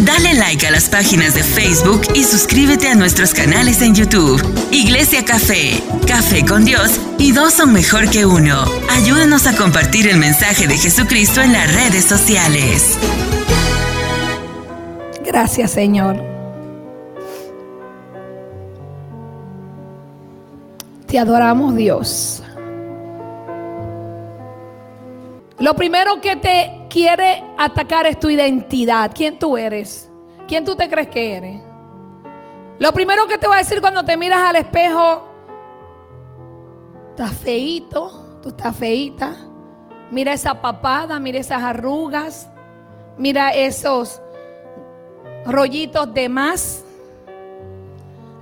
Dale like a las páginas de Facebook y suscríbete a nuestros canales en YouTube. Iglesia Café, Café con Dios y dos son mejor que uno. Ayúdanos a compartir el mensaje de Jesucristo en las redes sociales. Gracias Señor. Te adoramos Dios. Lo primero que te quiere atacar es tu identidad. ¿Quién tú eres? ¿Quién tú te crees que eres? Lo primero que te va a decir cuando te miras al espejo, estás feito, tú estás feita. Mira esa papada, mira esas arrugas, mira esos rollitos de más.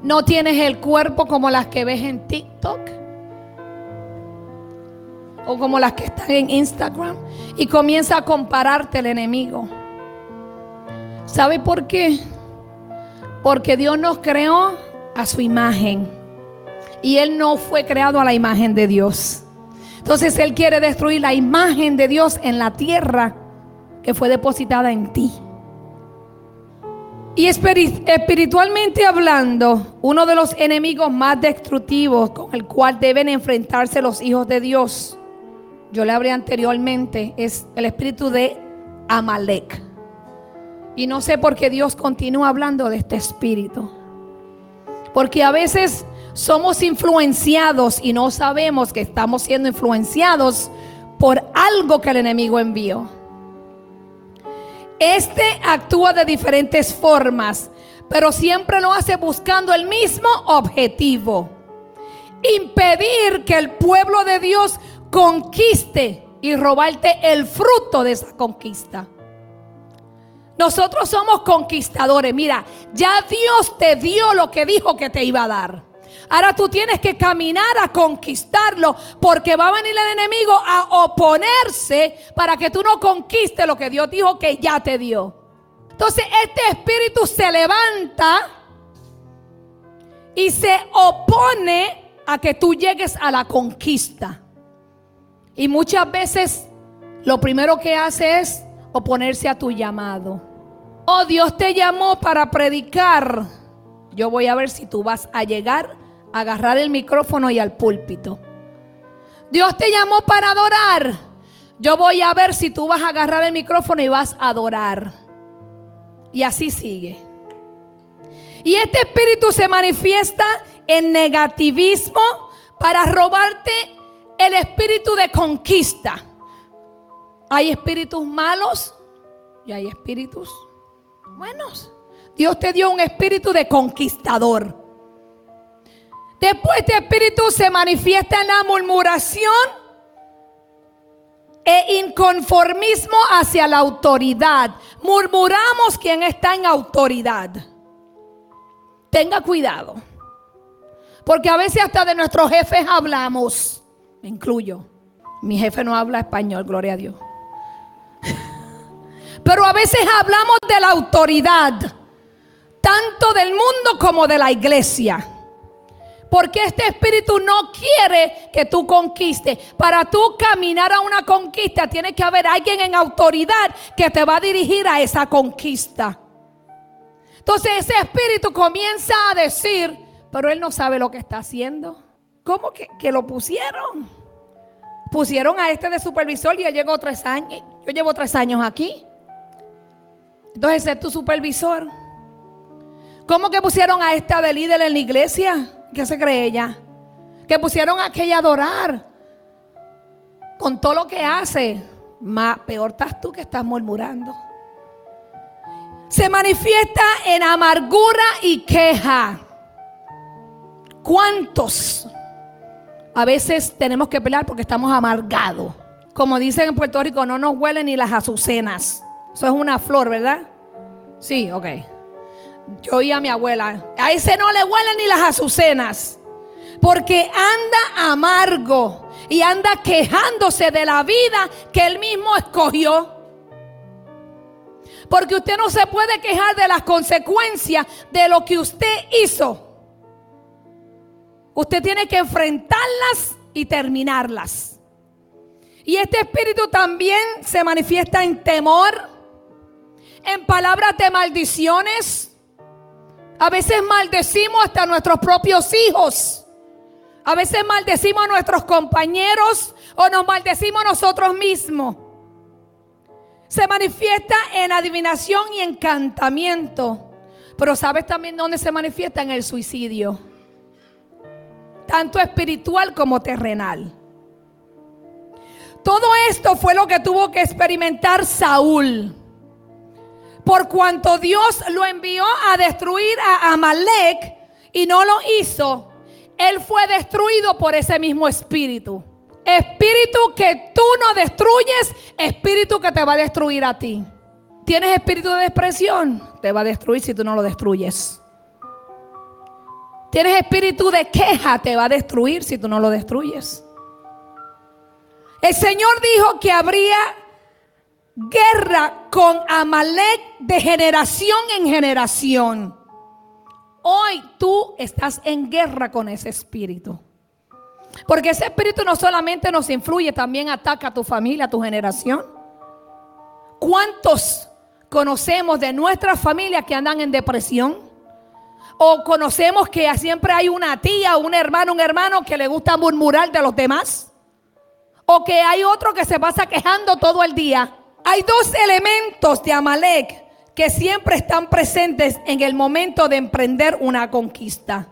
No tienes el cuerpo como las que ves en TikTok o como las que están en Instagram y comienza a compararte el enemigo. ¿Sabe por qué? Porque Dios nos creó a su imagen y Él no fue creado a la imagen de Dios. Entonces Él quiere destruir la imagen de Dios en la tierra que fue depositada en ti. Y espiritualmente hablando, uno de los enemigos más destructivos con el cual deben enfrentarse los hijos de Dios yo le hablé anteriormente, es el espíritu de Amalek. Y no sé por qué Dios continúa hablando de este espíritu. Porque a veces somos influenciados y no sabemos que estamos siendo influenciados por algo que el enemigo envió. Este actúa de diferentes formas, pero siempre lo hace buscando el mismo objetivo. Impedir que el pueblo de Dios conquiste y robarte el fruto de esa conquista. Nosotros somos conquistadores. Mira, ya Dios te dio lo que dijo que te iba a dar. Ahora tú tienes que caminar a conquistarlo porque va a venir el enemigo a oponerse para que tú no conquistes lo que Dios dijo que ya te dio. Entonces este espíritu se levanta y se opone a que tú llegues a la conquista. Y muchas veces lo primero que hace es oponerse a tu llamado. Oh, Dios te llamó para predicar. Yo voy a ver si tú vas a llegar a agarrar el micrófono y al púlpito. Dios te llamó para adorar. Yo voy a ver si tú vas a agarrar el micrófono y vas a adorar. Y así sigue. Y este espíritu se manifiesta en negativismo para robarte el espíritu de conquista. Hay espíritus malos y hay espíritus buenos. Dios te dio un espíritu de conquistador. Después este espíritu se manifiesta en la murmuración e inconformismo hacia la autoridad. Murmuramos quien está en autoridad. Tenga cuidado. Porque a veces hasta de nuestros jefes hablamos incluyo. Mi jefe no habla español, gloria a Dios. Pero a veces hablamos de la autoridad, tanto del mundo como de la iglesia. Porque este espíritu no quiere que tú conquistes. Para tú caminar a una conquista, tiene que haber alguien en autoridad que te va a dirigir a esa conquista. Entonces ese espíritu comienza a decir, pero él no sabe lo que está haciendo. ¿Cómo que, que lo pusieron? Pusieron a este de supervisor y yo llevo tres años. Yo llevo tres años aquí. Entonces ese es tu supervisor. ¿Cómo que pusieron a esta de líder en la iglesia? ¿Qué se cree ella? Que pusieron a aquella a adorar. Con todo lo que hace. Más peor estás tú que estás murmurando. Se manifiesta en amargura y queja. ¿Cuántos a veces tenemos que pelear porque estamos amargados. Como dicen en Puerto Rico, no nos huelen ni las azucenas. Eso es una flor, ¿verdad? Sí, ok. Yo oí a mi abuela, a ese no le huelen ni las azucenas. Porque anda amargo y anda quejándose de la vida que él mismo escogió. Porque usted no se puede quejar de las consecuencias de lo que usted hizo. Usted tiene que enfrentarlas y terminarlas. Y este espíritu también se manifiesta en temor, en palabras de maldiciones. A veces maldecimos hasta nuestros propios hijos. A veces maldecimos a nuestros compañeros o nos maldecimos nosotros mismos. Se manifiesta en adivinación y encantamiento. Pero ¿sabes también dónde se manifiesta? En el suicidio. Tanto espiritual como terrenal. Todo esto fue lo que tuvo que experimentar Saúl. Por cuanto Dios lo envió a destruir a Amalek y no lo hizo, él fue destruido por ese mismo espíritu. Espíritu que tú no destruyes, espíritu que te va a destruir a ti. ¿Tienes espíritu de depresión? Te va a destruir si tú no lo destruyes. ¿Tienes espíritu de queja? Te va a destruir si tú no lo destruyes. El Señor dijo que habría guerra con Amalek de generación en generación. Hoy tú estás en guerra con ese espíritu. Porque ese espíritu no solamente nos influye, también ataca a tu familia, a tu generación. ¿Cuántos conocemos de nuestra familia que andan en depresión? O conocemos que siempre hay una tía, un hermano, un hermano que le gusta murmurar de los demás. O que hay otro que se pasa quejando todo el día. Hay dos elementos de Amalek que siempre están presentes en el momento de emprender una conquista.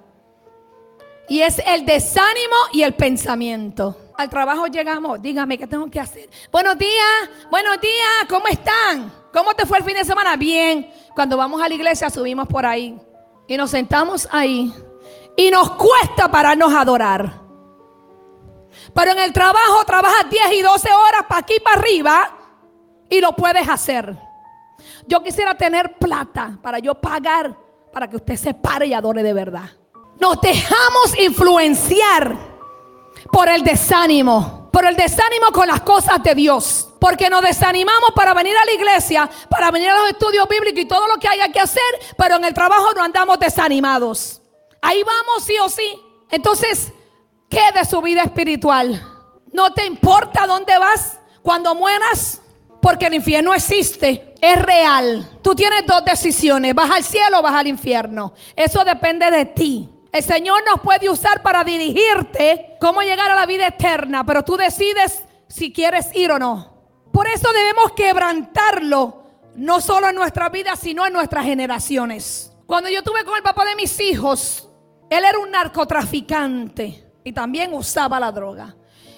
Y es el desánimo y el pensamiento. Al trabajo llegamos, dígame qué tengo que hacer. Buenos días, buenos días, ¿cómo están? ¿Cómo te fue el fin de semana? Bien. Cuando vamos a la iglesia subimos por ahí y nos sentamos ahí y nos cuesta pararnos a adorar. Pero en el trabajo trabajas 10 y 12 horas para aquí para arriba y lo puedes hacer. Yo quisiera tener plata para yo pagar para que usted se pare y adore de verdad. Nos dejamos influenciar por el desánimo, por el desánimo con las cosas de Dios. Porque nos desanimamos para venir a la iglesia, para venir a los estudios bíblicos y todo lo que haya que hacer, pero en el trabajo no andamos desanimados. Ahí vamos sí o sí. Entonces, ¿qué de su vida espiritual? ¿No te importa dónde vas cuando mueras? Porque el infierno existe, es real. Tú tienes dos decisiones, vas al cielo o vas al infierno. Eso depende de ti. El Señor nos puede usar para dirigirte cómo llegar a la vida eterna, pero tú decides si quieres ir o no. Por eso debemos quebrantarlo, no solo en nuestra vida, sino en nuestras generaciones. Cuando yo tuve con el papá de mis hijos, él era un narcotraficante y también usaba la droga.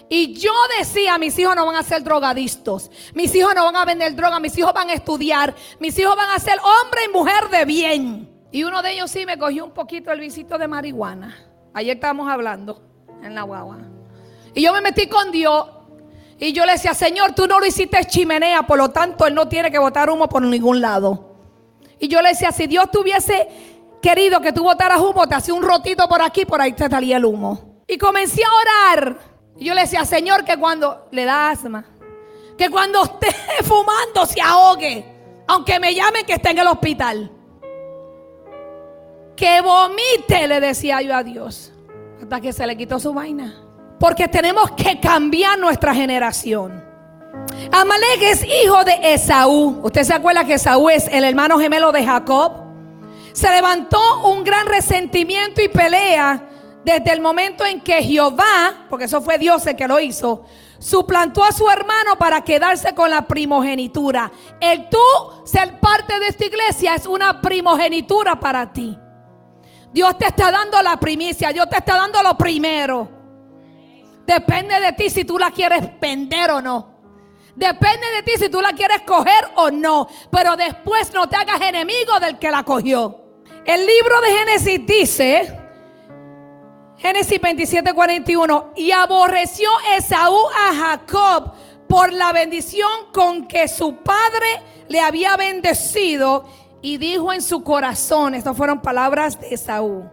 Y yo decía, mis hijos no van a ser drogadistos, mis hijos no van a vender droga, mis hijos van a estudiar, mis hijos van a ser hombre y mujer de bien. Y uno de ellos sí me cogió un poquito el visito de marihuana. Ayer estábamos hablando en la guagua. Y yo me metí con Dios y yo le decía, Señor, tú no lo hiciste chimenea, por lo tanto Él no tiene que botar humo por ningún lado. Y yo le decía, si Dios tuviese querido que tú botaras humo, te hacía un rotito por aquí, por ahí te salía el humo. Y comencé a orar. Y yo le decía, Señor, que cuando le da asma, que cuando esté fumando se ahogue, aunque me llamen que esté en el hospital. Que vomite, le decía yo a Dios, hasta que se le quitó su vaina. Porque tenemos que cambiar nuestra generación. Amalek es hijo de Esaú. Usted se acuerda que Esaú es el hermano gemelo de Jacob. Se levantó un gran resentimiento y pelea desde el momento en que Jehová, porque eso fue Dios el que lo hizo, suplantó a su hermano para quedarse con la primogenitura. El tú ser parte de esta iglesia es una primogenitura para ti. Dios te está dando la primicia, Dios te está dando lo primero. Depende de ti si tú la quieres vender o no. Depende de ti si tú la quieres coger o no. Pero después no te hagas enemigo del que la cogió. El libro de Génesis dice Génesis 27, 41. Y aborreció Esaú a Jacob por la bendición con que su padre le había bendecido. Y dijo en su corazón, estas fueron palabras de Esaú.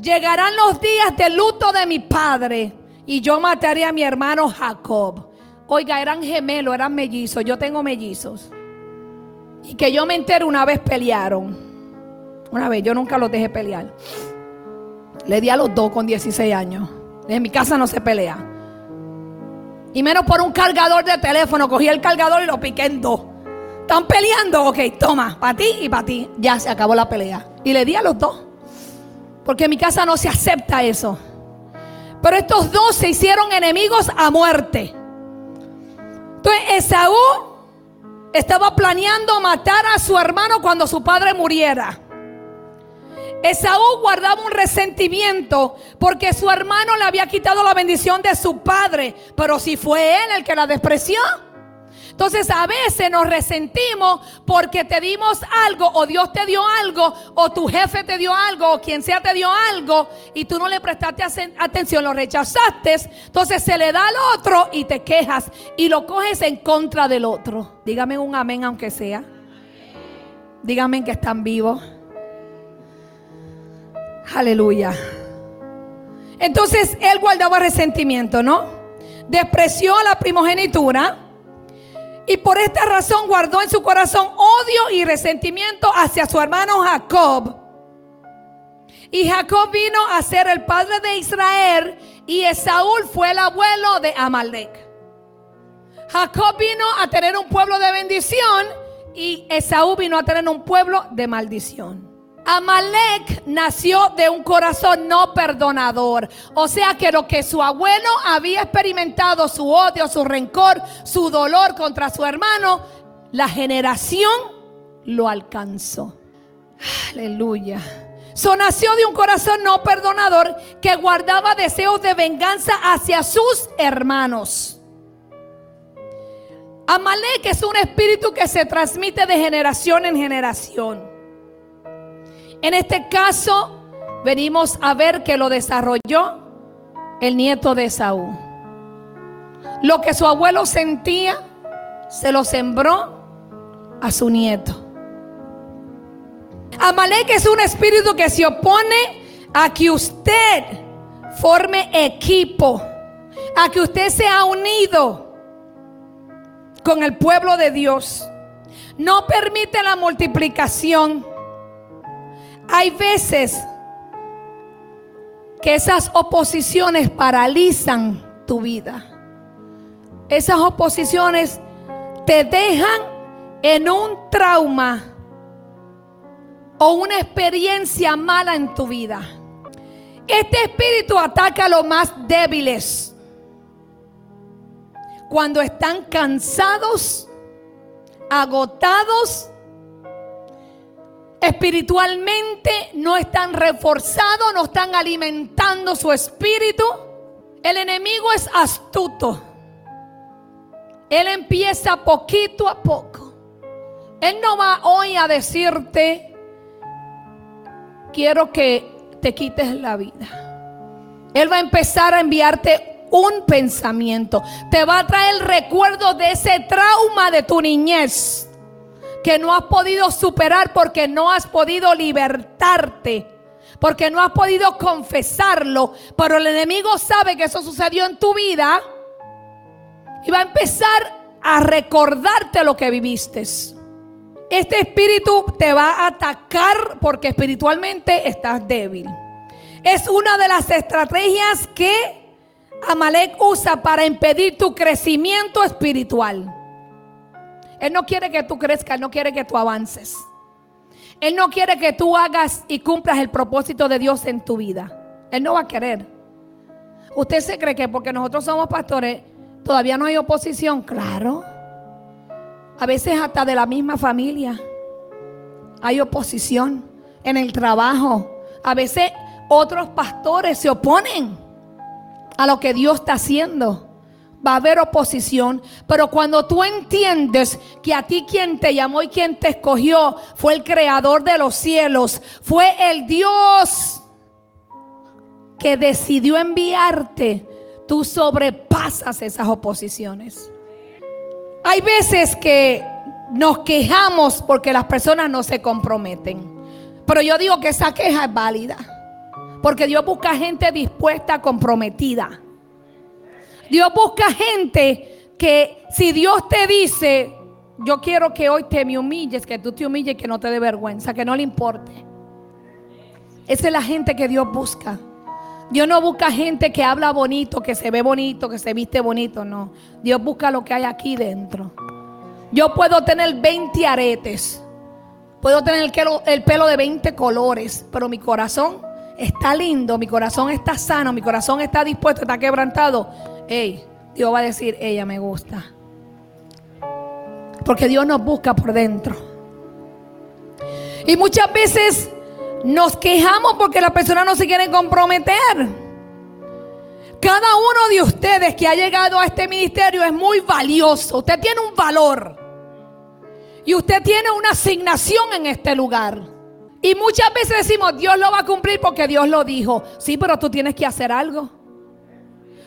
Llegarán los días de luto de mi padre y yo mataré a mi hermano Jacob. Oiga, eran gemelos, eran mellizos. Yo tengo mellizos. Y que yo me entero una vez pelearon. Una vez, yo nunca los dejé pelear. Le di a los dos con 16 años. En mi casa no se pelea. Y menos por un cargador de teléfono. Cogí el cargador y lo piqué en dos. ¿Están peleando? Ok, toma, para ti y para ti. Ya se acabó la pelea. Y le di a los dos. Porque en mi casa no se acepta eso. Pero estos dos se hicieron enemigos a muerte. Entonces Esaú estaba planeando matar a su hermano cuando su padre muriera. Esaú guardaba un resentimiento porque su hermano le había quitado la bendición de su padre, pero si fue él el que la despreció. Entonces a veces nos resentimos porque te dimos algo o Dios te dio algo o tu jefe te dio algo o quien sea te dio algo y tú no le prestaste atención, lo rechazaste. Entonces se le da al otro y te quejas y lo coges en contra del otro. Dígame un amén aunque sea. Dígame que están vivos. Aleluya. Entonces él guardaba resentimiento, ¿no? Despreció a la primogenitura y por esta razón guardó en su corazón odio y resentimiento hacia su hermano Jacob. Y Jacob vino a ser el padre de Israel y Esaúl fue el abuelo de Amalek. Jacob vino a tener un pueblo de bendición y Esaú vino a tener un pueblo de maldición. Amalek nació de un corazón no perdonador. O sea que lo que su abuelo había experimentado, su odio, su rencor, su dolor contra su hermano, la generación lo alcanzó. Aleluya. So nació de un corazón no perdonador que guardaba deseos de venganza hacia sus hermanos. Amalek es un espíritu que se transmite de generación en generación. En este caso, venimos a ver que lo desarrolló el nieto de Saúl. Lo que su abuelo sentía, se lo sembró a su nieto. Amalek es un espíritu que se opone a que usted forme equipo, a que usted sea unido con el pueblo de Dios. No permite la multiplicación. Hay veces que esas oposiciones paralizan tu vida. Esas oposiciones te dejan en un trauma o una experiencia mala en tu vida. Este espíritu ataca a los más débiles. Cuando están cansados, agotados espiritualmente no están reforzados, no están alimentando su espíritu. El enemigo es astuto. Él empieza poquito a poco. Él no va hoy a decirte, quiero que te quites la vida. Él va a empezar a enviarte un pensamiento. Te va a traer el recuerdo de ese trauma de tu niñez que no has podido superar porque no has podido libertarte. Porque no has podido confesarlo. Pero el enemigo sabe que eso sucedió en tu vida. Y va a empezar a recordarte lo que viviste. Este espíritu te va a atacar porque espiritualmente estás débil. Es una de las estrategias que Amalek usa para impedir tu crecimiento espiritual. Él no quiere que tú crezcas, Él no quiere que tú avances. Él no quiere que tú hagas y cumplas el propósito de Dios en tu vida. Él no va a querer. ¿Usted se cree que porque nosotros somos pastores todavía no hay oposición? Claro. A veces hasta de la misma familia hay oposición en el trabajo. A veces otros pastores se oponen a lo que Dios está haciendo va a haber oposición, pero cuando tú entiendes que a ti quien te llamó y quien te escogió fue el creador de los cielos, fue el Dios que decidió enviarte, tú sobrepasas esas oposiciones. Hay veces que nos quejamos porque las personas no se comprometen, pero yo digo que esa queja es válida, porque Dios busca gente dispuesta, comprometida. Dios busca gente que si Dios te dice, yo quiero que hoy te me humilles, que tú te humilles, que no te dé vergüenza, que no le importe. Esa es la gente que Dios busca. Dios no busca gente que habla bonito, que se ve bonito, que se viste bonito, no. Dios busca lo que hay aquí dentro. Yo puedo tener 20 aretes. Puedo tener el pelo, el pelo de 20 colores, pero mi corazón está lindo, mi corazón está sano, mi corazón está dispuesto, está quebrantado. Ey, Dios va a decir, ella me gusta. Porque Dios nos busca por dentro. Y muchas veces nos quejamos porque las personas no se quieren comprometer. Cada uno de ustedes que ha llegado a este ministerio es muy valioso. Usted tiene un valor. Y usted tiene una asignación en este lugar. Y muchas veces decimos, Dios lo va a cumplir porque Dios lo dijo. Sí, pero tú tienes que hacer algo.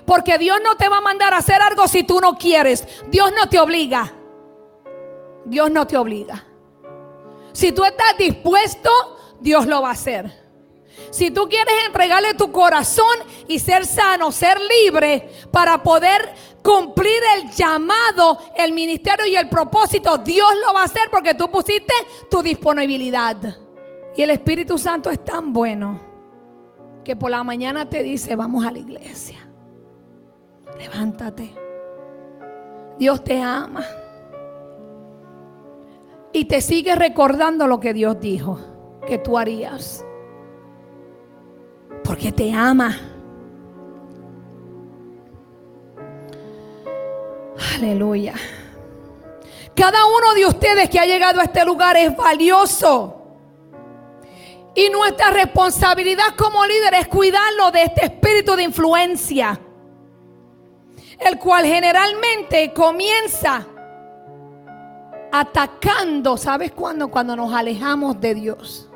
Porque Dios no te va a mandar a hacer algo si tú no quieres. Dios no te obliga. Dios no te obliga. Si tú estás dispuesto, Dios lo va a hacer. Si tú quieres entregarle tu corazón y ser sano, ser libre para poder cumplir el llamado, el ministerio y el propósito, Dios lo va a hacer porque tú pusiste tu disponibilidad. Y el Espíritu Santo es tan bueno que por la mañana te dice, vamos a la iglesia. Levántate. Dios te ama. Y te sigue recordando lo que Dios dijo que tú harías. Porque te ama. Aleluya. Cada uno de ustedes que ha llegado a este lugar es valioso. Y nuestra responsabilidad como líder es cuidarlo de este espíritu de influencia. El cual generalmente comienza atacando, ¿sabes cuándo? Cuando nos alejamos de Dios.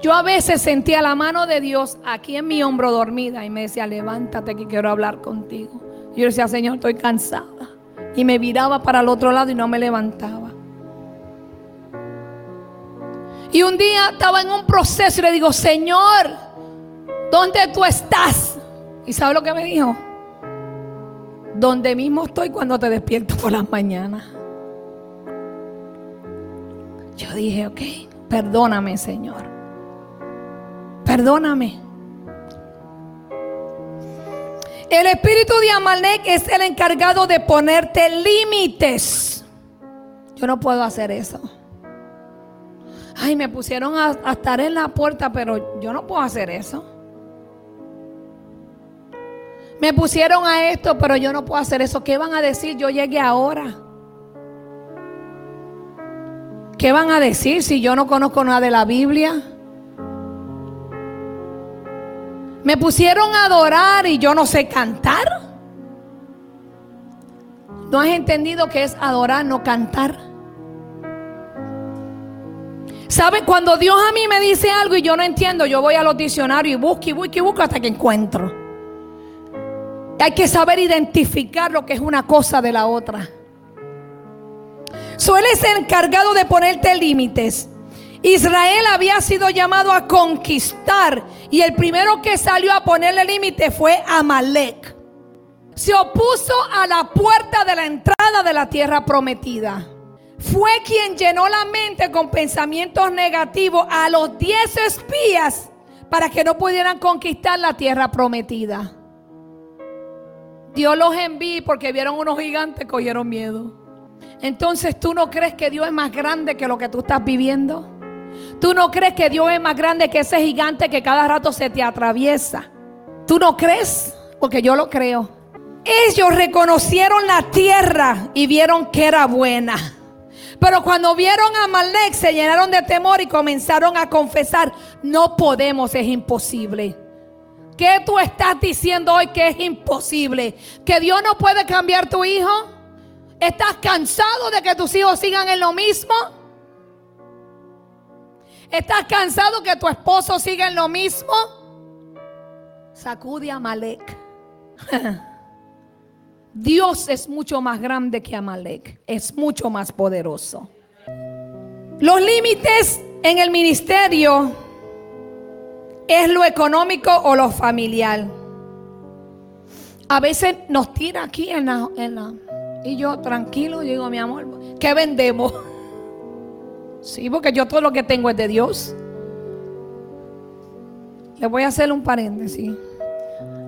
Yo a veces sentía la mano de Dios aquí en mi hombro dormida y me decía, levántate que quiero hablar contigo. Yo decía, Señor, estoy cansada. Y me viraba para el otro lado y no me levantaba. Y un día estaba en un proceso y le digo, Señor, ¿dónde tú estás? ¿Y sabe lo que me dijo? Donde mismo estoy cuando te despierto por las mañanas. Yo dije, ok, perdóname, Señor. Perdóname. El espíritu de Amalek es el encargado de ponerte límites. Yo no puedo hacer eso. Ay, me pusieron a, a, estar en la puerta, pero yo no puedo hacer eso. Me pusieron a esto, pero yo no puedo hacer eso. ¿Qué van a decir? Yo llegué ahora. ¿Qué van a decir si yo no conozco nada de la Biblia? Me pusieron a adorar y yo no sé cantar. ¿No has entendido que es adorar, no cantar? ¿Sabe? Cuando Dios a mí me dice algo y yo no entiendo, yo voy a los diccionarios y busco y busco y busco hasta que encuentro. Hay que saber identificar lo que es una cosa de la otra. Suele ser encargado de ponerte límites. Israel había sido llamado a conquistar y el primero que salió a ponerle límite fue Amalek. Se opuso a la puerta de la entrada de la tierra prometida. Fue quien llenó la mente con pensamientos negativos a los diez espías para que no pudieran conquistar la tierra prometida. Dios los envió porque vieron unos gigantes, cogieron miedo. Entonces tú no crees que Dios es más grande que lo que tú estás viviendo. Tú no crees que Dios es más grande que ese gigante que cada rato se te atraviesa. Tú no crees, porque yo lo creo. Ellos reconocieron la tierra y vieron que era buena. Pero cuando vieron a Malek se llenaron de temor y comenzaron a confesar, no podemos, es imposible. ¿Qué tú estás diciendo hoy que es imposible? ¿Que Dios no puede cambiar tu hijo? ¿Estás cansado de que tus hijos sigan en lo mismo? ¿Estás cansado que tu esposo siga en lo mismo? Sacude a Malek. Dios es mucho más grande que Amalek, es mucho más poderoso. Los límites en el ministerio es lo económico o lo familiar. A veces nos tira aquí en la, en la y yo tranquilo digo, mi amor, ¿qué vendemos? Sí, porque yo todo lo que tengo es de Dios. Le voy a hacer un paréntesis.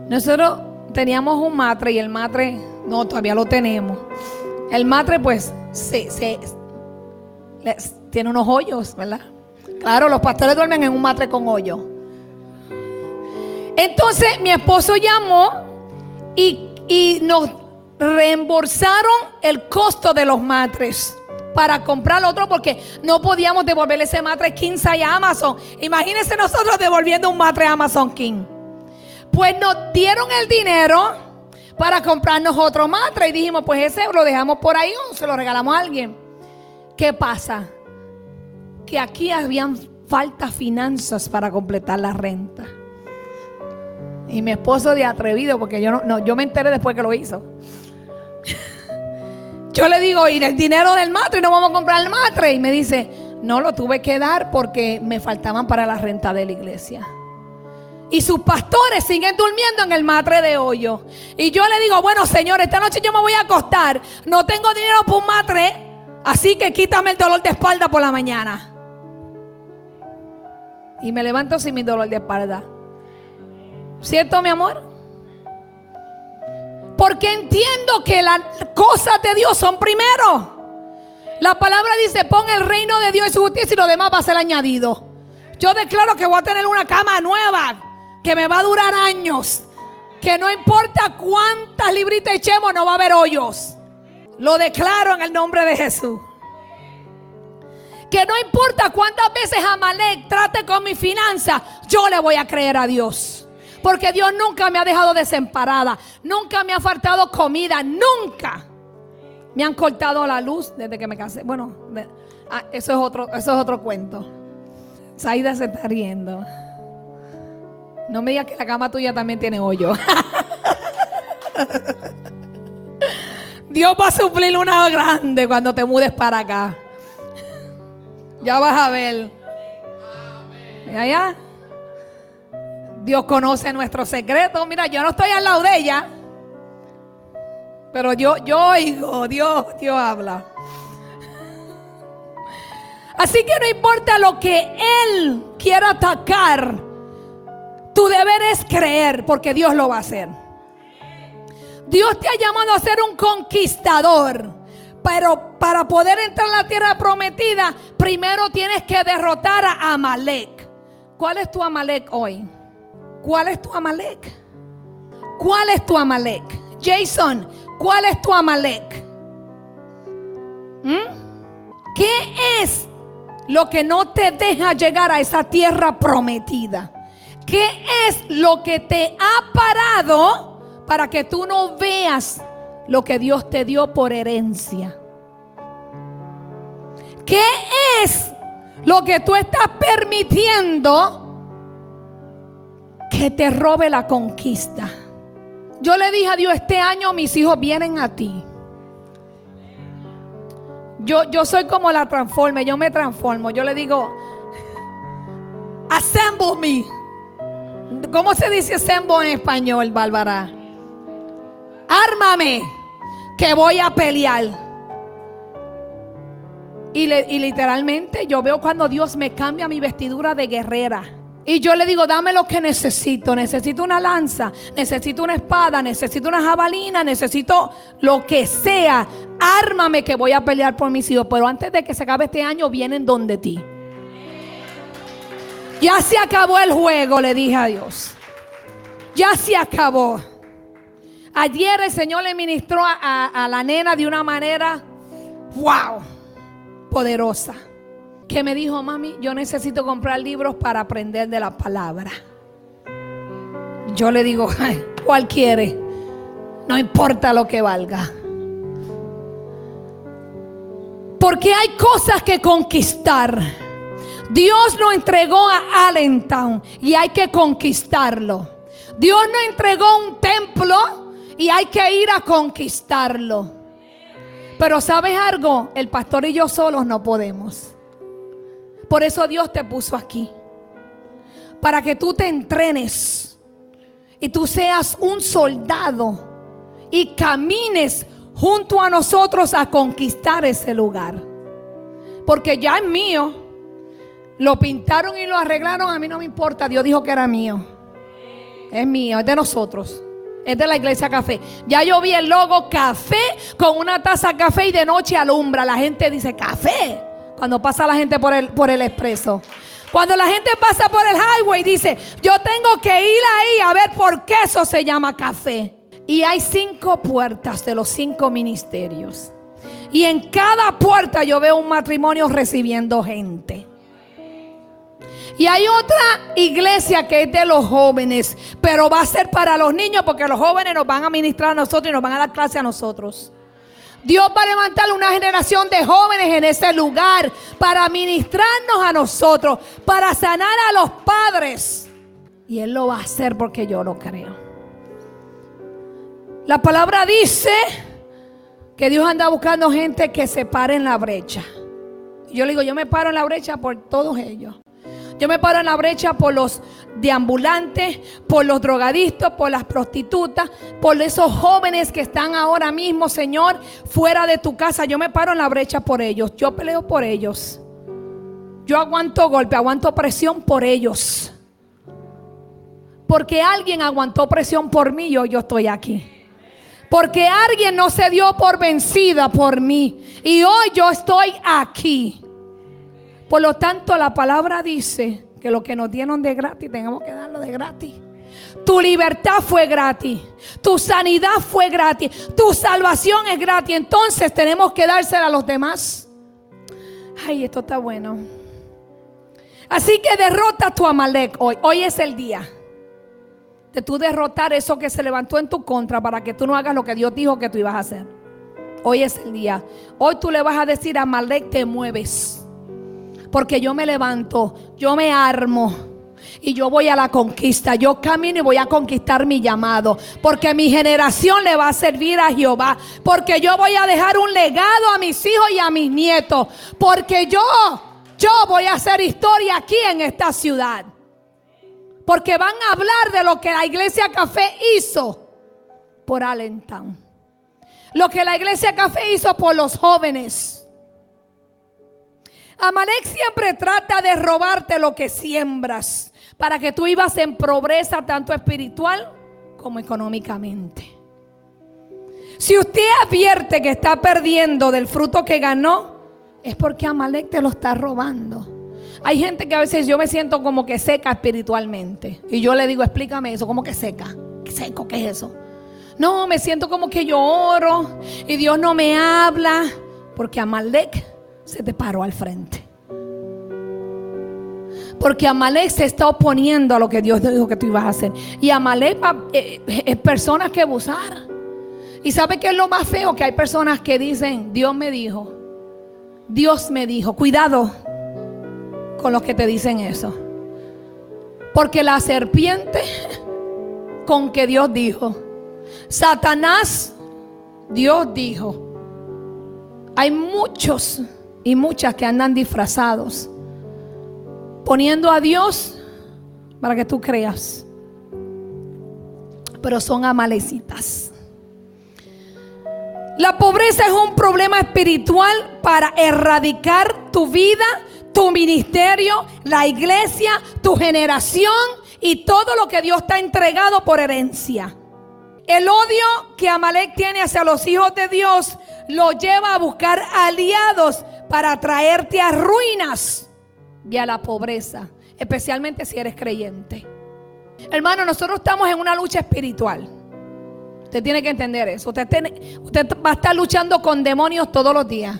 Nosotros teníamos un matre y el matre, no, todavía lo tenemos. El matre, pues, se, tiene unos hoyos, ¿verdad? Claro, los pastores duermen en un matre con hoyo. Entonces mi esposo llamó y, y nos reembolsaron el costo de los matres para comprar otro porque no podíamos devolverle ese matre King a Amazon. Imagínense nosotros devolviendo un matre a Amazon King. Pues nos dieron el dinero para comprarnos otro matre y dijimos, pues ese lo dejamos por ahí o se lo regalamos a alguien. ¿Qué pasa? Que aquí habían falta finanzas para completar la renta. Y mi esposo de atrevido, porque yo no, yo me enteré después que lo hizo. Yo le digo, y el dinero del matre, no vamos a comprar el matre. Y me dice, no lo tuve que dar porque me faltaban para la renta de la iglesia. Y sus pastores siguen durmiendo en el matre de hoyo. Y yo le digo, bueno, señor, esta noche yo me voy a acostar. No tengo dinero para un matre. Así que quítame el dolor de espalda por la mañana. Y me levanto sin mi dolor de espalda. ¿Cierto, mi amor? Porque entiendo que las cosas de Dios son primero. La palabra dice, pon el reino de Dios y su justicia y lo demás va a ser añadido. Yo declaro que voy a tener una cama nueva, que me va a durar años. Que no importa cuántas libritas echemos, no va a haber hoyos. Lo declaro en el nombre de Jesús. Que no importa cuántas veces Amalek trate con mi finanza, yo le voy a creer a Dios. Porque Dios nunca me ha dejado desemparada. Nunca me ha faltado comida. Nunca. Me han cortado la luz desde que me casé. Bueno, ah, eso, es otro, eso es otro cuento. Saida se está riendo. No me digas que la cama tuya también tiene hoyo. Dios va a suplir una grande cuando te mudes para acá. Ya vas a ver. ¿Ya, Dios conoce nuestros secretos. Mira, yo no estoy al lado de ella. Pero yo, yo oigo, Dios, Dios habla. Así que no importa lo que Él quiera atacar, tu deber es creer porque Dios lo va a hacer. Dios te ha llamado a ser un conquistador. Pero para poder entrar a la tierra prometida, primero tienes que derrotar a Amalek. ¿Cuál es tu Amalek hoy? ¿Cuál es tu Amalek? ¿Cuál es tu Amalek? Jason, ¿cuál es tu Amalek? ¿Mm? ¿Qué es lo que no te deja llegar a esa tierra prometida? ¿Qué es lo que te ha parado para que tú no veas lo que Dios te dio por herencia? ¿Qué es lo que tú estás permitiendo? Que te robe la conquista. Yo le dije a Dios, este año mis hijos vienen a ti. Yo, yo soy como la transforme, yo me transformo. Yo le digo, assemble me. ¿Cómo se dice assemble en español, Bárbara? Ármame, que voy a pelear. Y, y literalmente yo veo cuando Dios me cambia mi vestidura de guerrera. Y yo le digo, dame lo que necesito. Necesito una lanza, necesito una espada, necesito una jabalina, necesito lo que sea. Ármame que voy a pelear por mis hijos. Pero antes de que se acabe este año, vienen donde ti. Ya se acabó el juego, le dije a Dios. Ya se acabó. Ayer el Señor le ministró a, a la nena de una manera, wow, poderosa que me dijo, mami, yo necesito comprar libros para aprender de la palabra. Yo le digo, ¿cuál quiere? No importa lo que valga. Porque hay cosas que conquistar. Dios nos entregó a Allentown y hay que conquistarlo. Dios nos entregó un templo y hay que ir a conquistarlo. Pero sabes algo, el pastor y yo solos no podemos. Por eso Dios te puso aquí. Para que tú te entrenes y tú seas un soldado y camines junto a nosotros a conquistar ese lugar. Porque ya es mío. Lo pintaron y lo arreglaron, a mí no me importa. Dios dijo que era mío. Es mío, es de nosotros. Es de la iglesia café. Ya yo vi el logo café con una taza de café y de noche alumbra. La gente dice café. Cuando pasa la gente por el, por el expreso. Cuando la gente pasa por el highway dice, yo tengo que ir ahí a ver por qué eso se llama café. Y hay cinco puertas de los cinco ministerios. Y en cada puerta yo veo un matrimonio recibiendo gente. Y hay otra iglesia que es de los jóvenes, pero va a ser para los niños porque los jóvenes nos van a ministrar a nosotros y nos van a dar clase a nosotros. Dios va a levantar una generación de jóvenes en ese lugar para ministrarnos a nosotros, para sanar a los padres. Y Él lo va a hacer porque yo lo creo. La palabra dice que Dios anda buscando gente que se pare en la brecha. Yo le digo, yo me paro en la brecha por todos ellos. Yo me paro en la brecha por los deambulantes, por los drogadictos, por las prostitutas, por esos jóvenes que están ahora mismo, Señor, fuera de tu casa. Yo me paro en la brecha por ellos. Yo peleo por ellos. Yo aguanto golpe, aguanto presión por ellos. Porque alguien aguantó presión por mí y hoy yo estoy aquí. Porque alguien no se dio por vencida por mí. Y hoy yo estoy aquí. Por lo tanto, la palabra dice que lo que nos dieron de gratis, tenemos que darlo de gratis. Tu libertad fue gratis. Tu sanidad fue gratis. Tu salvación es gratis. Entonces tenemos que dársela a los demás. Ay, esto está bueno. Así que derrota a tu Amalek hoy. Hoy es el día de tú derrotar eso que se levantó en tu contra para que tú no hagas lo que Dios dijo que tú ibas a hacer. Hoy es el día. Hoy tú le vas a decir a Amalek, te mueves. Porque yo me levanto, yo me armo y yo voy a la conquista. Yo camino y voy a conquistar mi llamado. Porque mi generación le va a servir a Jehová. Porque yo voy a dejar un legado a mis hijos y a mis nietos. Porque yo, yo voy a hacer historia aquí en esta ciudad. Porque van a hablar de lo que la iglesia Café hizo por Allentown. Lo que la iglesia Café hizo por los jóvenes. Amalek siempre trata de robarte lo que siembras para que tú ibas en pobreza tanto espiritual como económicamente. Si usted advierte que está perdiendo del fruto que ganó, es porque Amalek te lo está robando. Hay gente que a veces yo me siento como que seca espiritualmente. Y yo le digo, explícame eso, como que seca. ¿Seco qué es eso? No, me siento como que yo oro y Dios no me habla. Porque Amalek se te paró al frente. Porque Amalek se está oponiendo a lo que Dios dijo que tú ibas a hacer. Y Amalek eh, es personas que abusar. Y sabe que es lo más feo que hay personas que dicen, Dios me dijo, Dios me dijo, cuidado con los que te dicen eso. Porque la serpiente con que Dios dijo, Satanás, Dios dijo, hay muchos y muchas que andan disfrazados, poniendo a Dios para que tú creas, pero son amalecitas. La pobreza es un problema espiritual para erradicar tu vida, tu ministerio, la iglesia, tu generación y todo lo que Dios te ha entregado por herencia. El odio que Amalek tiene hacia los hijos de Dios lo lleva a buscar aliados para traerte a ruinas y a la pobreza, especialmente si eres creyente. Hermano, nosotros estamos en una lucha espiritual. Usted tiene que entender eso. Usted, va a estar luchando con demonios todos los días.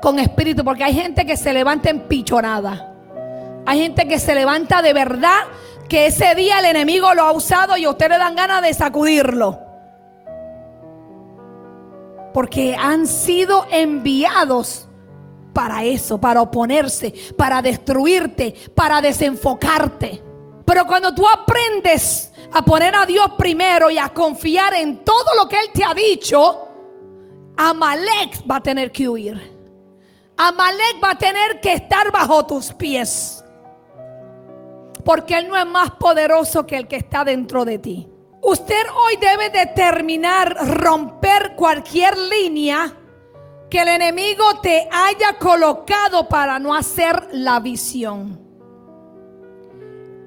Con espíritu, porque hay gente que se levanta en pichonada. Hay gente que se levanta de verdad que ese día el enemigo lo ha usado y a le dan ganas de sacudirlo. Porque han sido enviados para eso, para oponerse, para destruirte, para desenfocarte. Pero cuando tú aprendes a poner a Dios primero y a confiar en todo lo que Él te ha dicho, Amalek va a tener que huir. Amalek va a tener que estar bajo tus pies. Porque Él no es más poderoso que el que está dentro de ti. Usted hoy debe determinar romper cualquier línea que el enemigo te haya colocado para no hacer la visión.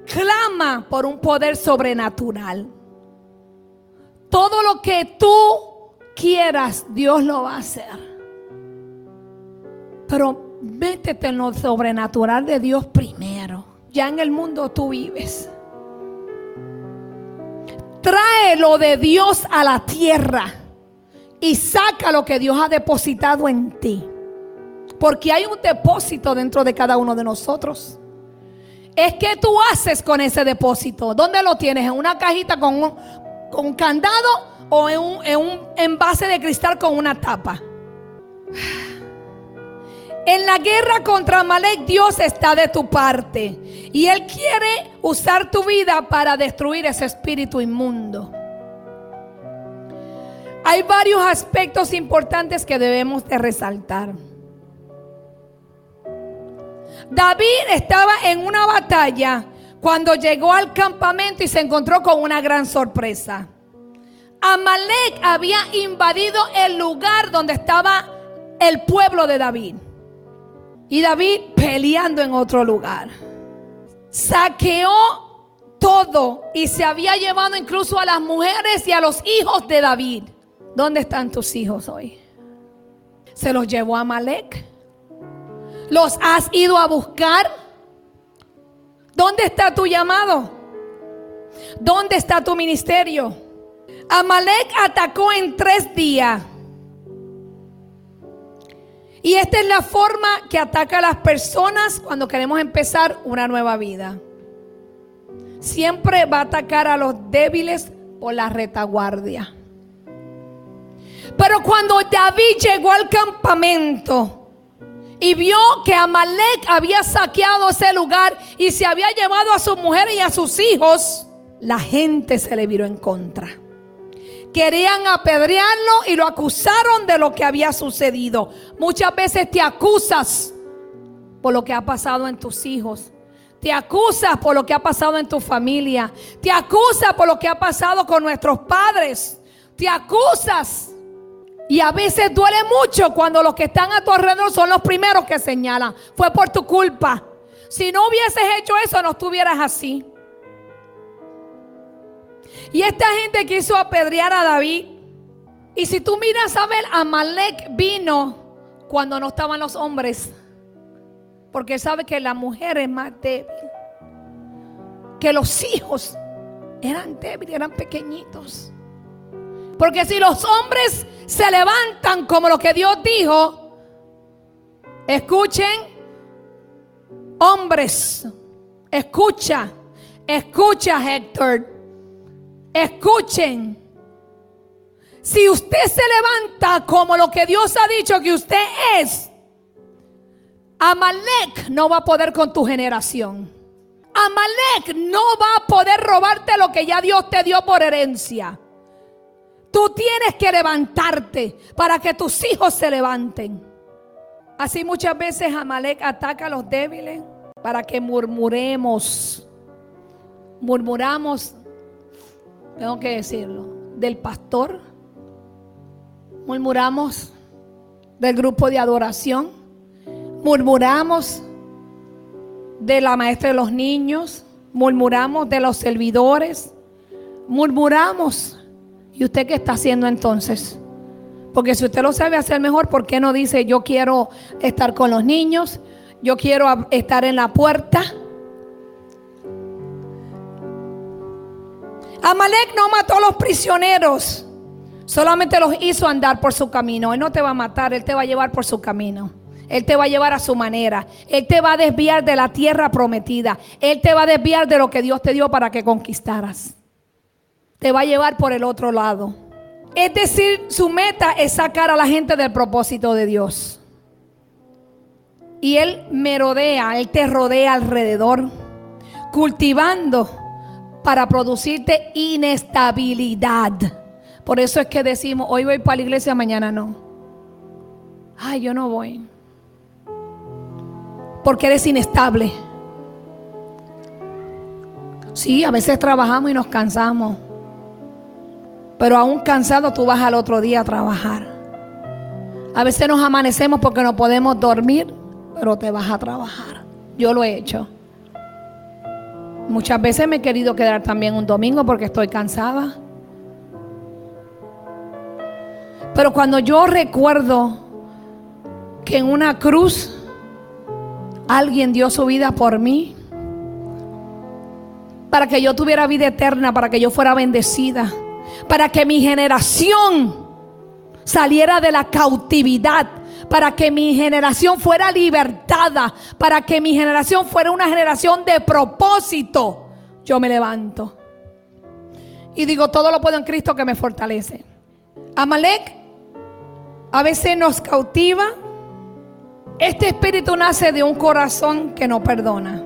Clama por un poder sobrenatural. todo lo que tú quieras, Dios lo va a hacer. Pero métete en lo sobrenatural de Dios primero. Ya en el mundo tú vives. Trae lo de Dios a la tierra y saca lo que Dios ha depositado en ti. Porque hay un depósito dentro de cada uno de nosotros. Es que tú haces con ese depósito. ¿Dónde lo tienes? ¿En una cajita con un, con candado o en un, en un envase de cristal con una tapa? En la guerra contra Malek, Dios está de tu parte. Y Él quiere usar tu vida para destruir ese espíritu inmundo. Hay varios aspectos importantes que debemos de resaltar. David estaba en una batalla cuando llegó al campamento y se encontró con una gran sorpresa. Amalek había invadido el lugar donde estaba el pueblo de David. Y David peleando en otro lugar. Saqueó todo y se había llevado incluso a las mujeres y a los hijos de David. ¿Dónde están tus hijos hoy? Se los llevó a Malek. ¿Los has ido a buscar? ¿Dónde está tu llamado? ¿Dónde está tu ministerio? Amalek atacó en tres días y esta es la forma que ataca a las personas cuando queremos empezar una nueva vida. Siempre va a atacar a los débiles por la retaguardia. Pero cuando David llegó al campamento y vio que Amalek había saqueado ese lugar y se había llevado a su mujer y a sus hijos, la gente se le viró en contra. Querían apedrearlo y lo acusaron de lo que había sucedido. Muchas veces te acusas por lo que ha pasado en tus hijos. Te acusas por lo que ha pasado en tu familia. Te acusas por lo que ha pasado con nuestros padres. Te acusas. Y a veces duele mucho cuando los que están a tu alrededor son los primeros que señalan. Fue por tu culpa. Si no hubieses hecho eso, no estuvieras así. Y esta gente quiso apedrear a David. Y si tú miras a ver, Amalek vino cuando no estaban los hombres. Porque sabe que la mujer es más débil. Que los hijos eran débiles, eran pequeñitos. Porque si los hombres se levantan como lo que Dios dijo, escuchen, hombres, escucha, escucha Héctor. Escuchen. Si usted se levanta como lo que Dios ha dicho que usted es, Amalek no va a poder con tu generación. Amalek no va a poder robarte lo que ya Dios te dio por herencia. Tú tienes que levantarte para que tus hijos se levanten. Así muchas veces Amalek ataca a los débiles para que murmuremos. Murmuramos tengo que decirlo, del pastor, murmuramos del grupo de adoración, murmuramos de la maestra de los niños, murmuramos de los servidores, murmuramos. ¿Y usted qué está haciendo entonces? Porque si usted lo sabe hacer mejor, ¿por qué no dice yo quiero estar con los niños? Yo quiero estar en la puerta. Amalek no mató a los prisioneros, solamente los hizo andar por su camino. Él no te va a matar, Él te va a llevar por su camino. Él te va a llevar a su manera. Él te va a desviar de la tierra prometida. Él te va a desviar de lo que Dios te dio para que conquistaras. Te va a llevar por el otro lado. Es decir, su meta es sacar a la gente del propósito de Dios. Y Él me rodea, Él te rodea alrededor, cultivando para producirte inestabilidad. Por eso es que decimos, hoy voy para la iglesia, mañana no. Ay, yo no voy. Porque eres inestable. Sí, a veces trabajamos y nos cansamos. Pero aún cansado tú vas al otro día a trabajar. A veces nos amanecemos porque no podemos dormir, pero te vas a trabajar. Yo lo he hecho. Muchas veces me he querido quedar también un domingo porque estoy cansada. Pero cuando yo recuerdo que en una cruz alguien dio su vida por mí, para que yo tuviera vida eterna, para que yo fuera bendecida, para que mi generación saliera de la cautividad, para que mi generación fuera libertada, para que mi generación fuera una generación de propósito, yo me levanto. Y digo, todo lo puedo en Cristo que me fortalece. Amalek a veces nos cautiva. Este espíritu nace de un corazón que no perdona.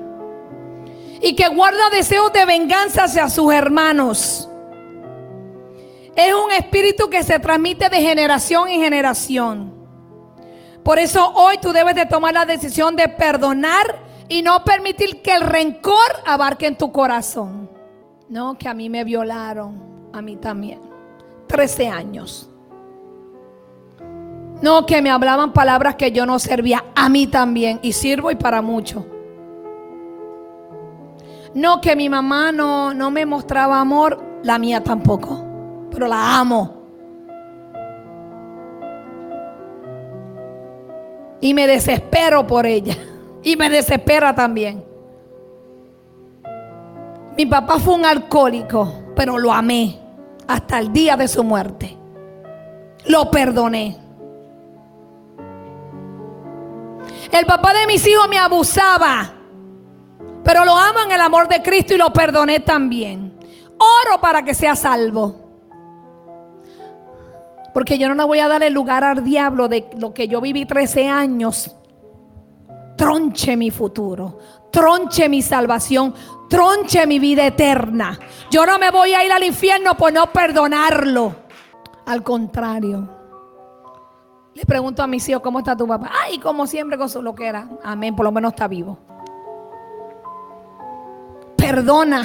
Y que guarda deseos de venganza hacia sus hermanos. Es un espíritu que se transmite de generación en generación. Por eso hoy tú debes de tomar la decisión de perdonar y no permitir que el rencor abarque en tu corazón. No, que a mí me violaron, a mí también. 13 años. No, que me hablaban palabras que yo no servía, a mí también, y sirvo y para mucho. No, que mi mamá no, no me mostraba amor, la mía tampoco, pero la amo. Y me desespero por ella. Y me desespera también. Mi papá fue un alcohólico, pero lo amé hasta el día de su muerte. Lo perdoné. El papá de mis hijos me abusaba, pero lo amo en el amor de Cristo y lo perdoné también. Oro para que sea salvo. Porque yo no le voy a dar el lugar al diablo de lo que yo viví 13 años. Tronche mi futuro, tronche mi salvación, tronche mi vida eterna. Yo no me voy a ir al infierno por no perdonarlo. Al contrario. Le pregunto a mis hijos, ¿cómo está tu papá? Ay, como siempre con su loquera. Amén, por lo menos está vivo. Perdona.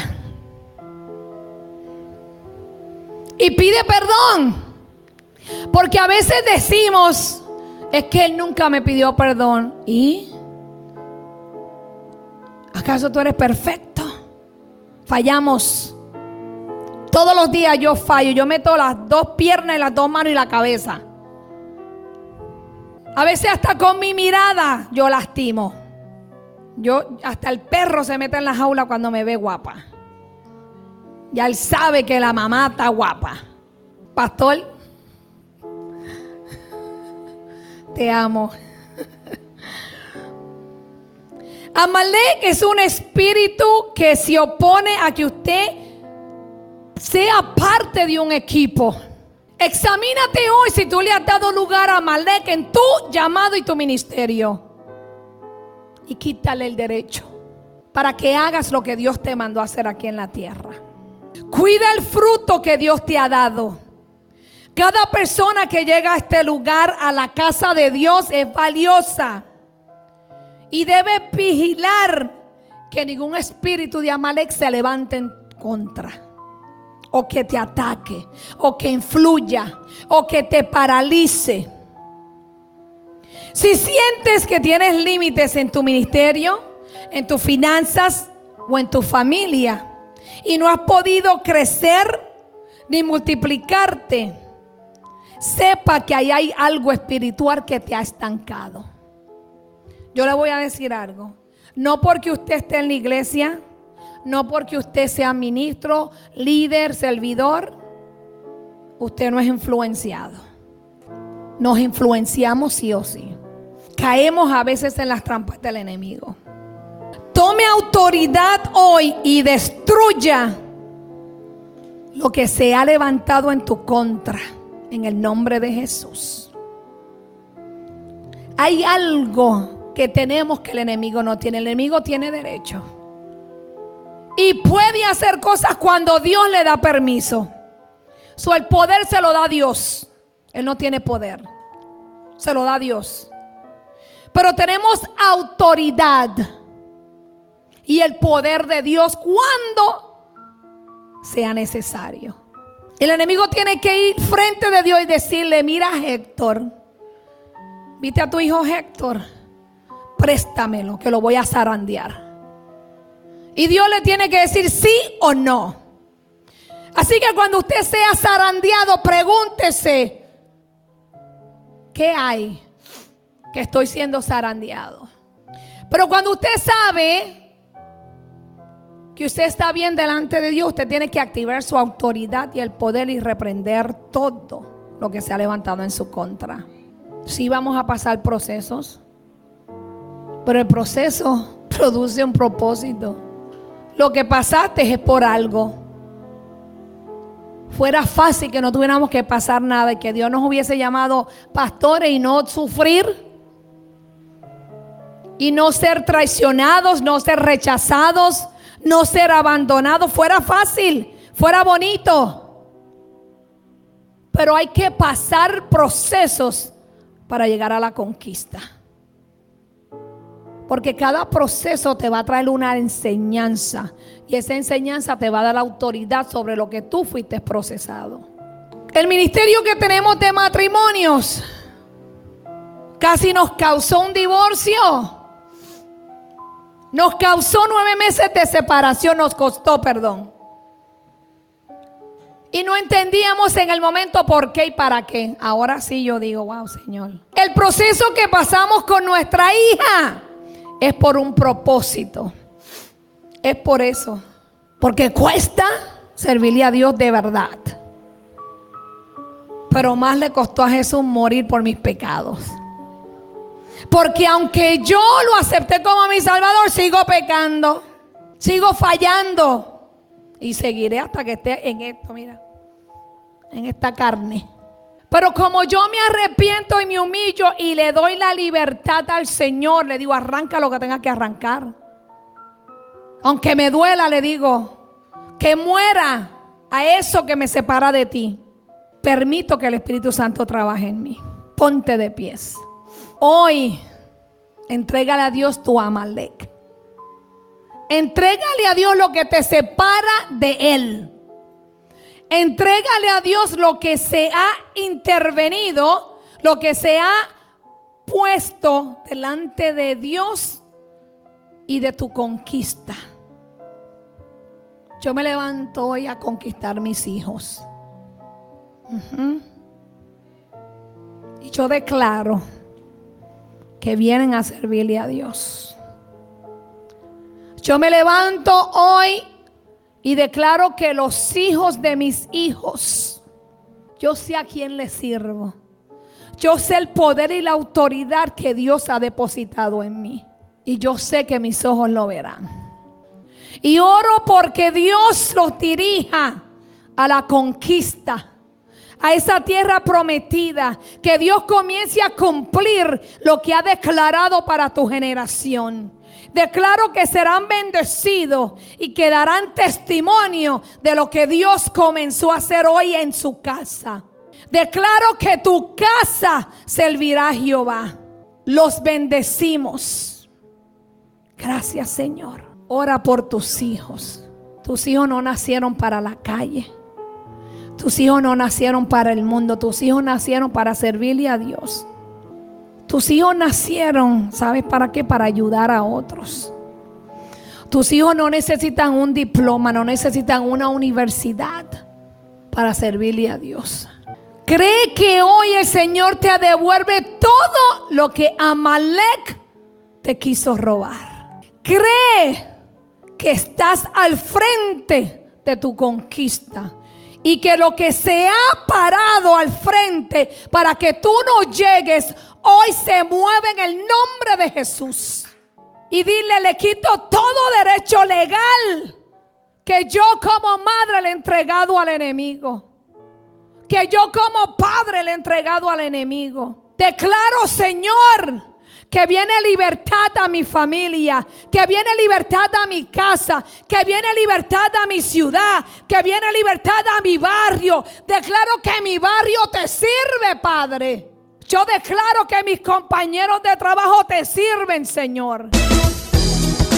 Y pide perdón. Porque a veces decimos, es que él nunca me pidió perdón. ¿Y? ¿Acaso tú eres perfecto? Fallamos. Todos los días yo fallo. Yo meto las dos piernas las dos manos y la cabeza. A veces hasta con mi mirada yo lastimo. Yo hasta el perro se mete en la jaula cuando me ve guapa. Y él sabe que la mamá está guapa. Pastor, te amo. Amalek es un espíritu que se opone a que usted sea parte de un equipo. Examínate hoy si tú le has dado lugar a Amalek en tu llamado y tu ministerio. Y quítale el derecho para que hagas lo que Dios te mandó a hacer aquí en la tierra. Cuida el fruto que Dios te ha dado. Cada persona que llega a este lugar, a la casa de Dios, es valiosa. Y debe vigilar que ningún espíritu de Amalek se levante en contra. O que te ataque. O que influya. O que te paralice. Si sientes que tienes límites en tu ministerio, en tus finanzas o en tu familia. Y no has podido crecer ni multiplicarte. Sepa que ahí hay algo espiritual que te ha estancado. Yo le voy a decir algo. No porque usted esté en la iglesia, no porque usted sea ministro, líder, servidor, usted no es influenciado. Nos influenciamos sí o sí. Caemos a veces en las trampas del enemigo. Tome autoridad hoy y destruya lo que se ha levantado en tu contra, en el nombre de Jesús. Hay algo que tenemos que el enemigo no tiene. El enemigo tiene derecho. Y puede hacer cosas cuando Dios le da permiso. So, el poder se lo da Dios. Él no tiene poder. Se lo da Dios. Pero tenemos autoridad y el poder de Dios cuando sea necesario. El enemigo tiene que ir frente de Dios y decirle, mira Héctor, viste a tu hijo Héctor préstamelo, que lo voy a zarandear. Y Dios le tiene que decir sí o no. Así que cuando usted sea zarandeado, pregúntese, ¿Qué hay? Que estoy siendo zarandeado. Pero cuando usted sabe que usted está bien delante de Dios, usted tiene que activar su autoridad y el poder y reprender todo lo que se ha levantado en su contra. Sí vamos a pasar procesos, pero el proceso produce un propósito. Lo que pasaste es por algo. Fuera fácil que no tuviéramos que pasar nada y que Dios nos hubiese llamado pastores y no sufrir y no ser traicionados, no ser rechazados, no ser abandonados. Fuera fácil, fuera bonito. Pero hay que pasar procesos para llegar a la conquista. Porque cada proceso te va a traer una enseñanza. Y esa enseñanza te va a dar autoridad sobre lo que tú fuiste procesado. El ministerio que tenemos de matrimonios casi nos causó un divorcio. Nos causó nueve meses de separación, nos costó perdón. Y no entendíamos en el momento por qué y para qué. Ahora sí yo digo, wow, Señor. El proceso que pasamos con nuestra hija es por un propósito. Es por eso. Porque cuesta servirle a Dios de verdad. Pero más le costó a Jesús morir por mis pecados. Porque aunque yo lo acepté como mi Salvador, sigo pecando. Sigo fallando. Y seguiré hasta que esté en esto, mira. En esta carne. Pero como yo me arrepiento y me humillo y le doy la libertad al Señor, le digo, arranca lo que tenga que arrancar. Aunque me duela, le digo, que muera a eso que me separa de ti. Permito que el Espíritu Santo trabaje en mí. Ponte de pies. Hoy, entrégale a Dios tu Amalek. Entrégale a Dios lo que te separa de Él. Entrégale a Dios lo que se ha intervenido, lo que se ha puesto delante de Dios y de tu conquista. Yo me levanto hoy a conquistar mis hijos. Y yo declaro que vienen a servirle a Dios. Yo me levanto hoy y declaro que los hijos de mis hijos, yo sé a quién les sirvo. Yo sé el poder y la autoridad que Dios ha depositado en mí. Y yo sé que mis ojos lo verán. Y oro porque Dios los dirija a la conquista a esa tierra prometida, que Dios comience a cumplir lo que ha declarado para tu generación. Declaro que serán bendecidos y que darán testimonio de lo que Dios comenzó a hacer hoy en su casa. Declaro que tu casa servirá a Jehová. Los bendecimos. Gracias Señor. Ora por tus hijos. Tus hijos no nacieron para la calle. Tus hijos no nacieron para el mundo, tus hijos nacieron para servirle a Dios. Tus hijos nacieron, ¿sabes para qué? Para ayudar a otros. Tus hijos no necesitan un diploma, no necesitan una universidad para servirle a Dios. Cree que hoy el Señor te devuelve todo lo que Amalek te quiso robar. Cree que estás al frente de tu conquista y que lo que se ha parado al frente para que tú no llegues, hoy se mueve en el nombre de Jesús. Y dile, le quito todo derecho legal que yo como madre le he entregado al enemigo. Que yo como padre le he entregado al enemigo. Declaro, Señor, que viene libertad a mi familia, que viene libertad a mi casa, que viene libertad a mi ciudad, que viene libertad a mi barrio. Declaro que mi barrio te sirve, Padre. Yo declaro que mis compañeros de trabajo te sirven, Señor.